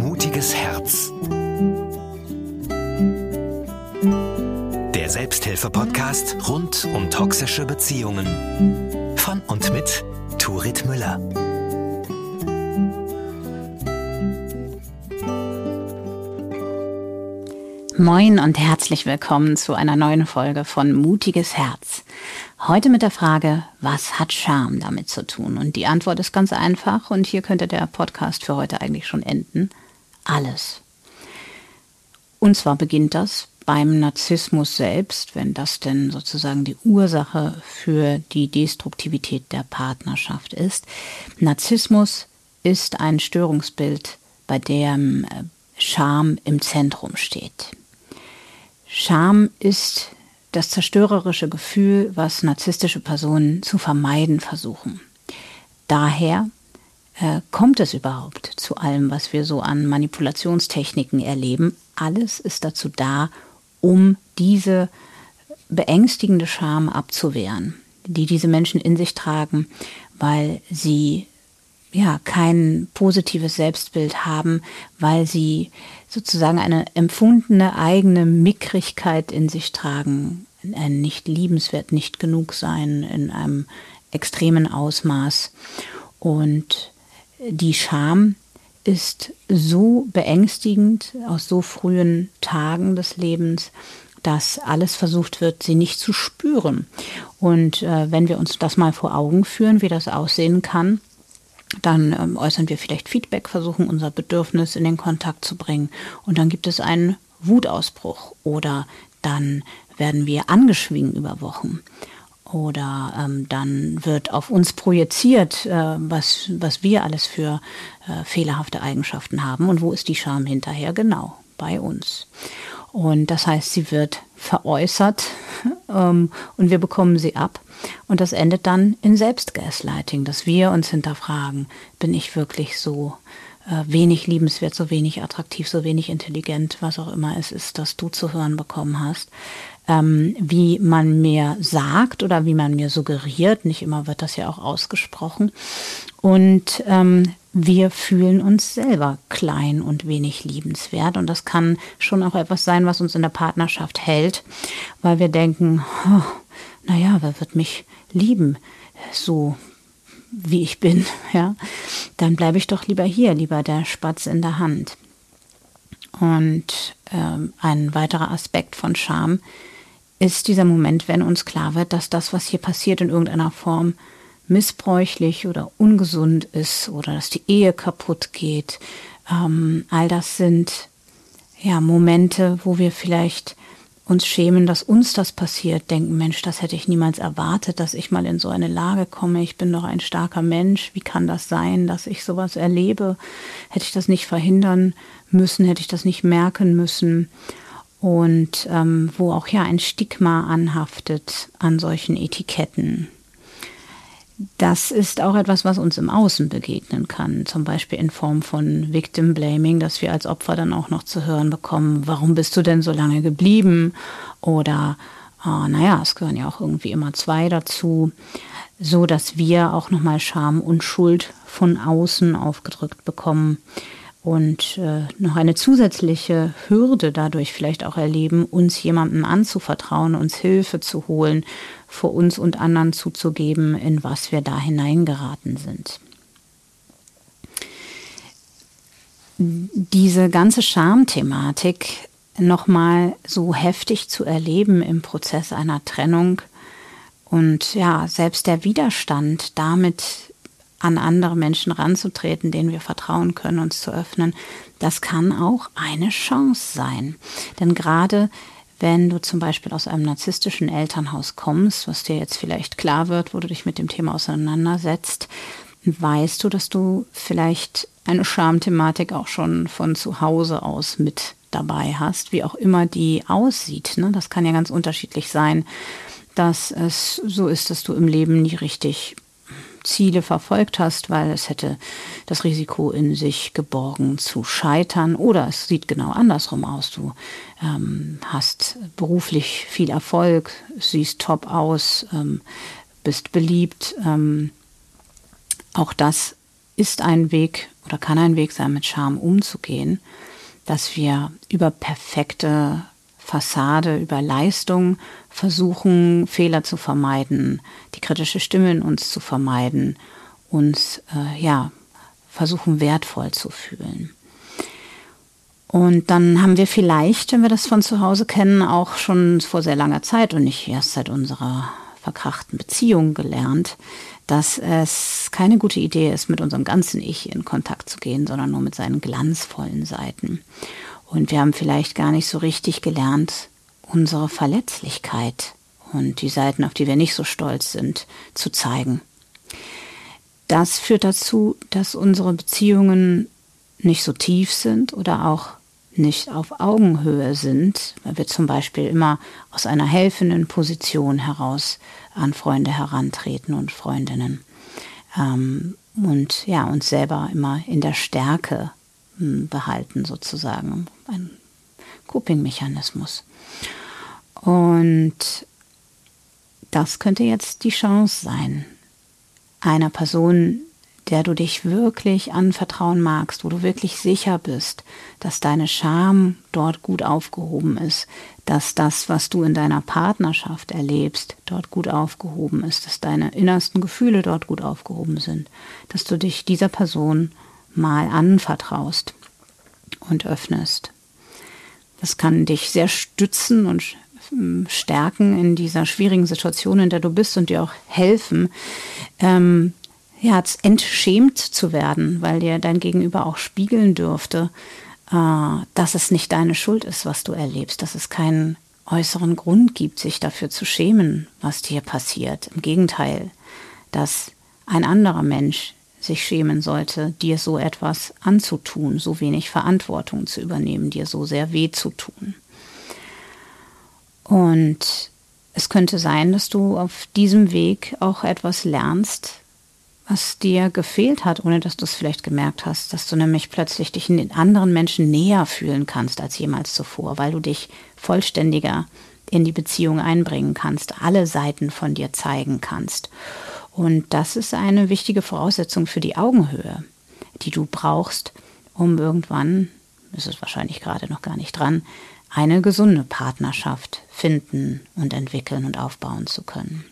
Mutiges Herz. Der Selbsthilfe-Podcast rund um toxische Beziehungen. Von und mit Turit Müller. Moin und herzlich willkommen zu einer neuen Folge von Mutiges Herz. Heute mit der Frage, was hat Scham damit zu tun? Und die Antwort ist ganz einfach und hier könnte der Podcast für heute eigentlich schon enden. Alles. Und zwar beginnt das beim Narzissmus selbst, wenn das denn sozusagen die Ursache für die Destruktivität der Partnerschaft ist. Narzissmus ist ein Störungsbild, bei dem äh, Scham im Zentrum steht. Scham ist das zerstörerische Gefühl, was narzisstische Personen zu vermeiden versuchen. Daher äh, kommt es überhaupt zu allem, was wir so an Manipulationstechniken erleben. Alles ist dazu da, um diese beängstigende Scham abzuwehren, die diese Menschen in sich tragen, weil sie ja kein positives Selbstbild haben, weil sie sozusagen eine empfundene eigene Mickrigkeit in sich tragen, ein nicht liebenswert, nicht genug sein in einem extremen Ausmaß. Und die Scham ist so beängstigend aus so frühen Tagen des Lebens, dass alles versucht wird, sie nicht zu spüren. Und äh, wenn wir uns das mal vor Augen führen, wie das aussehen kann, dann ähm, äußern wir vielleicht Feedback, versuchen unser Bedürfnis in den Kontakt zu bringen. Und dann gibt es einen Wutausbruch oder dann werden wir angeschwingen über Wochen. Oder ähm, dann wird auf uns projiziert, äh, was, was wir alles für äh, fehlerhafte Eigenschaften haben und wo ist die Scham hinterher? Genau bei uns. Und das heißt, sie wird veräußert ähm, und wir bekommen sie ab. Und das endet dann in Selbstgaslighting, dass wir uns hinterfragen, bin ich wirklich so äh, wenig liebenswert, so wenig attraktiv, so wenig intelligent, was auch immer es ist, das du zu hören bekommen hast. Ähm, wie man mir sagt oder wie man mir suggeriert, nicht immer wird das ja auch ausgesprochen. Und ähm, wir fühlen uns selber klein und wenig liebenswert. Und das kann schon auch etwas sein, was uns in der Partnerschaft hält, weil wir denken, oh, naja, wer wird mich lieben, so wie ich bin, ja, dann bleibe ich doch lieber hier, lieber der Spatz in der Hand. Und ähm, ein weiterer Aspekt von Scham ist dieser Moment, wenn uns klar wird, dass das, was hier passiert, in irgendeiner Form missbräuchlich oder ungesund ist oder dass die Ehe kaputt geht. Ähm, all das sind ja Momente, wo wir vielleicht uns schämen, dass uns das passiert, denken, Mensch, das hätte ich niemals erwartet, dass ich mal in so eine Lage komme. Ich bin doch ein starker Mensch. Wie kann das sein, dass ich sowas erlebe? Hätte ich das nicht verhindern müssen? Hätte ich das nicht merken müssen? Und ähm, wo auch ja ein Stigma anhaftet an solchen Etiketten. Das ist auch etwas, was uns im Außen begegnen kann, zum Beispiel in Form von Victim Blaming, dass wir als Opfer dann auch noch zu hören bekommen, warum bist du denn so lange geblieben? Oder, oh, naja, es gehören ja auch irgendwie immer zwei dazu, so dass wir auch nochmal Scham und Schuld von außen aufgedrückt bekommen und äh, noch eine zusätzliche Hürde dadurch vielleicht auch erleben, uns jemandem anzuvertrauen, uns Hilfe zu holen, vor uns und anderen zuzugeben, in was wir da hineingeraten sind. Diese ganze Schamthematik nochmal so heftig zu erleben im Prozess einer Trennung und ja, selbst der Widerstand damit an andere Menschen ranzutreten, denen wir vertrauen können, uns zu öffnen, das kann auch eine Chance sein. Denn gerade wenn du zum Beispiel aus einem narzisstischen Elternhaus kommst, was dir jetzt vielleicht klar wird, wo du dich mit dem Thema auseinandersetzt, weißt du, dass du vielleicht eine Schamthematik auch schon von zu Hause aus mit dabei hast, wie auch immer die aussieht. Ne? Das kann ja ganz unterschiedlich sein, dass es so ist, dass du im Leben nie richtig Ziele verfolgt hast, weil es hätte das Risiko in sich geborgen zu scheitern. Oder es sieht genau andersrum aus. Du ähm, hast beruflich viel Erfolg, siehst top aus, ähm, bist beliebt, ähm, auch das ist ein Weg oder kann ein Weg sein, mit Scham umzugehen, dass wir über perfekte Fassade, über Leistung versuchen, Fehler zu vermeiden, die kritische Stimme in uns zu vermeiden, uns äh, ja versuchen wertvoll zu fühlen. Und dann haben wir vielleicht, wenn wir das von zu Hause kennen, auch schon vor sehr langer Zeit und nicht erst seit unserer verkrachten Beziehung gelernt, dass es keine gute Idee ist, mit unserem ganzen Ich in Kontakt zu gehen, sondern nur mit seinen glanzvollen Seiten. Und wir haben vielleicht gar nicht so richtig gelernt, unsere Verletzlichkeit und die Seiten, auf die wir nicht so stolz sind, zu zeigen. Das führt dazu, dass unsere Beziehungen nicht so tief sind oder auch nicht auf Augenhöhe sind, weil wir zum Beispiel immer aus einer helfenden Position heraus an Freunde herantreten und Freundinnen ähm, und ja uns selber immer in der Stärke hm, behalten sozusagen ein Coping-Mechanismus und das könnte jetzt die Chance sein, einer Person der du dich wirklich anvertrauen magst, wo du wirklich sicher bist, dass deine Scham dort gut aufgehoben ist, dass das, was du in deiner Partnerschaft erlebst, dort gut aufgehoben ist, dass deine innersten Gefühle dort gut aufgehoben sind, dass du dich dieser Person mal anvertraust und öffnest. Das kann dich sehr stützen und ähm, stärken in dieser schwierigen Situation, in der du bist und dir auch helfen, ähm, ja, entschämt zu werden, weil dir dein Gegenüber auch spiegeln dürfte, äh, dass es nicht deine Schuld ist, was du erlebst, dass es keinen äußeren Grund gibt, sich dafür zu schämen, was dir passiert. Im Gegenteil, dass ein anderer Mensch sich schämen sollte, dir so etwas anzutun, so wenig Verantwortung zu übernehmen, dir so sehr weh zu tun. Und es könnte sein, dass du auf diesem Weg auch etwas lernst, was dir gefehlt hat, ohne dass du es vielleicht gemerkt hast, dass du nämlich plötzlich dich in den anderen Menschen näher fühlen kannst als jemals zuvor, weil du dich vollständiger in die Beziehung einbringen kannst, alle Seiten von dir zeigen kannst. Und das ist eine wichtige Voraussetzung für die Augenhöhe, die du brauchst, um irgendwann, ist es wahrscheinlich gerade noch gar nicht dran, eine gesunde Partnerschaft finden und entwickeln und aufbauen zu können.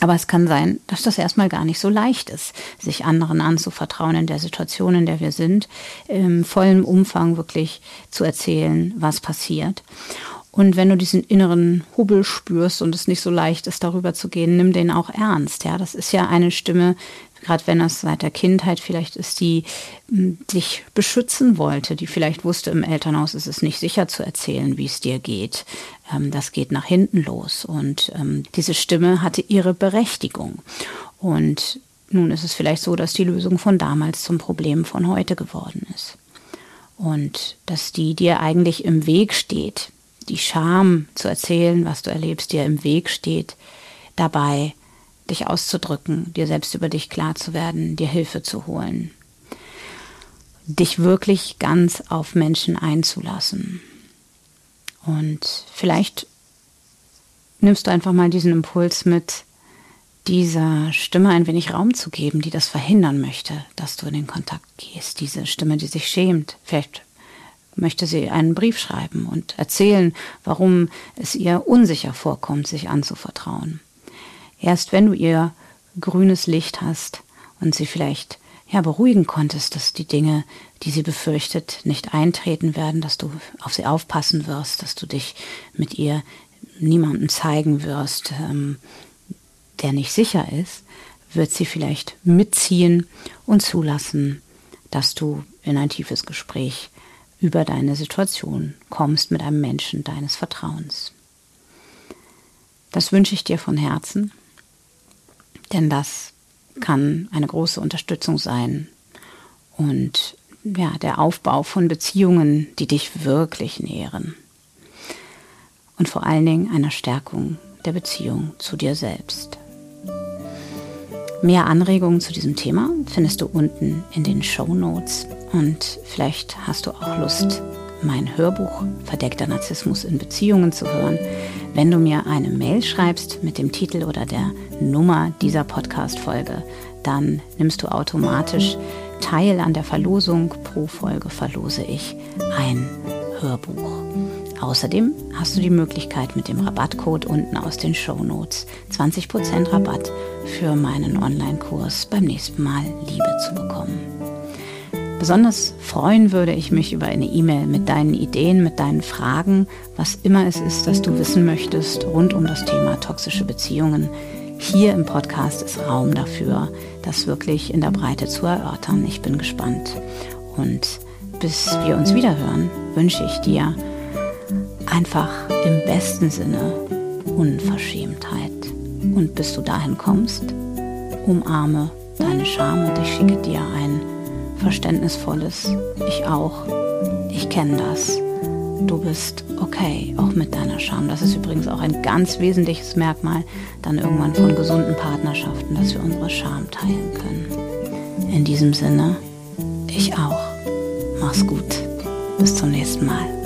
Aber es kann sein, dass das erstmal gar nicht so leicht ist, sich anderen anzuvertrauen in der Situation, in der wir sind, im vollen Umfang wirklich zu erzählen, was passiert. Und wenn du diesen inneren Hubbel spürst und es nicht so leicht ist, darüber zu gehen, nimm den auch ernst. Ja, das ist ja eine Stimme, gerade wenn das seit der Kindheit vielleicht ist, die hm, dich beschützen wollte, die vielleicht wusste, im Elternhaus ist es nicht sicher zu erzählen, wie es dir geht. Ähm, das geht nach hinten los. Und ähm, diese Stimme hatte ihre Berechtigung. Und nun ist es vielleicht so, dass die Lösung von damals zum Problem von heute geworden ist. Und dass die dir eigentlich im Weg steht, die Scham zu erzählen, was du erlebst, dir im Weg steht, dabei dich auszudrücken, dir selbst über dich klar zu werden, dir Hilfe zu holen. Dich wirklich ganz auf Menschen einzulassen. Und vielleicht nimmst du einfach mal diesen Impuls mit, dieser Stimme ein wenig Raum zu geben, die das verhindern möchte, dass du in den Kontakt gehst. Diese Stimme, die sich schämt. Vielleicht möchte sie einen Brief schreiben und erzählen, warum es ihr unsicher vorkommt, sich anzuvertrauen. Erst wenn du ihr grünes Licht hast und sie vielleicht ja beruhigen konntest, dass die Dinge, die sie befürchtet, nicht eintreten werden, dass du auf sie aufpassen wirst, dass du dich mit ihr niemandem zeigen wirst, ähm, der nicht sicher ist, wird sie vielleicht mitziehen und zulassen, dass du in ein tiefes Gespräch über deine Situation kommst mit einem Menschen deines Vertrauens. Das wünsche ich dir von Herzen denn das kann eine große Unterstützung sein und ja, der Aufbau von Beziehungen, die dich wirklich nähren. Und vor allen Dingen einer Stärkung der Beziehung zu dir selbst. Mehr Anregungen zu diesem Thema findest du unten in den Show Notes und vielleicht hast du auch Lust, mein Hörbuch Verdeckter Narzissmus in Beziehungen zu hören, wenn du mir eine Mail schreibst mit dem Titel oder der Nummer dieser Podcast-Folge, dann nimmst du automatisch teil an der Verlosung. Pro Folge verlose ich ein Hörbuch. Außerdem hast du die Möglichkeit mit dem Rabattcode unten aus den Show Notes 20% Rabatt für meinen Online-Kurs beim nächsten Mal Liebe zu bekommen. Besonders freuen würde ich mich über eine E-Mail mit deinen Ideen, mit deinen Fragen, was immer es ist, das du wissen möchtest rund um das Thema toxische Beziehungen. Hier im Podcast ist Raum dafür, das wirklich in der Breite zu erörtern. Ich bin gespannt. Und bis wir uns wieder hören, wünsche ich dir einfach im besten Sinne Unverschämtheit. Und bis du dahin kommst, umarme deine Scham und ich schicke dir ein verständnisvolles Ich auch. Ich kenne das. Du bist okay, auch mit deiner Scham. Das ist übrigens auch ein ganz wesentliches Merkmal dann irgendwann von gesunden Partnerschaften, dass wir unsere Scham teilen können. In diesem Sinne, ich auch. Mach's gut. Bis zum nächsten Mal.